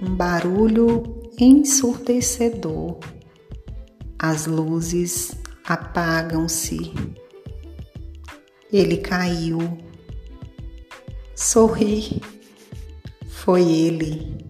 um barulho ensurdecedor. As luzes apagam-se. Ele caiu. Sorri. Foi ele.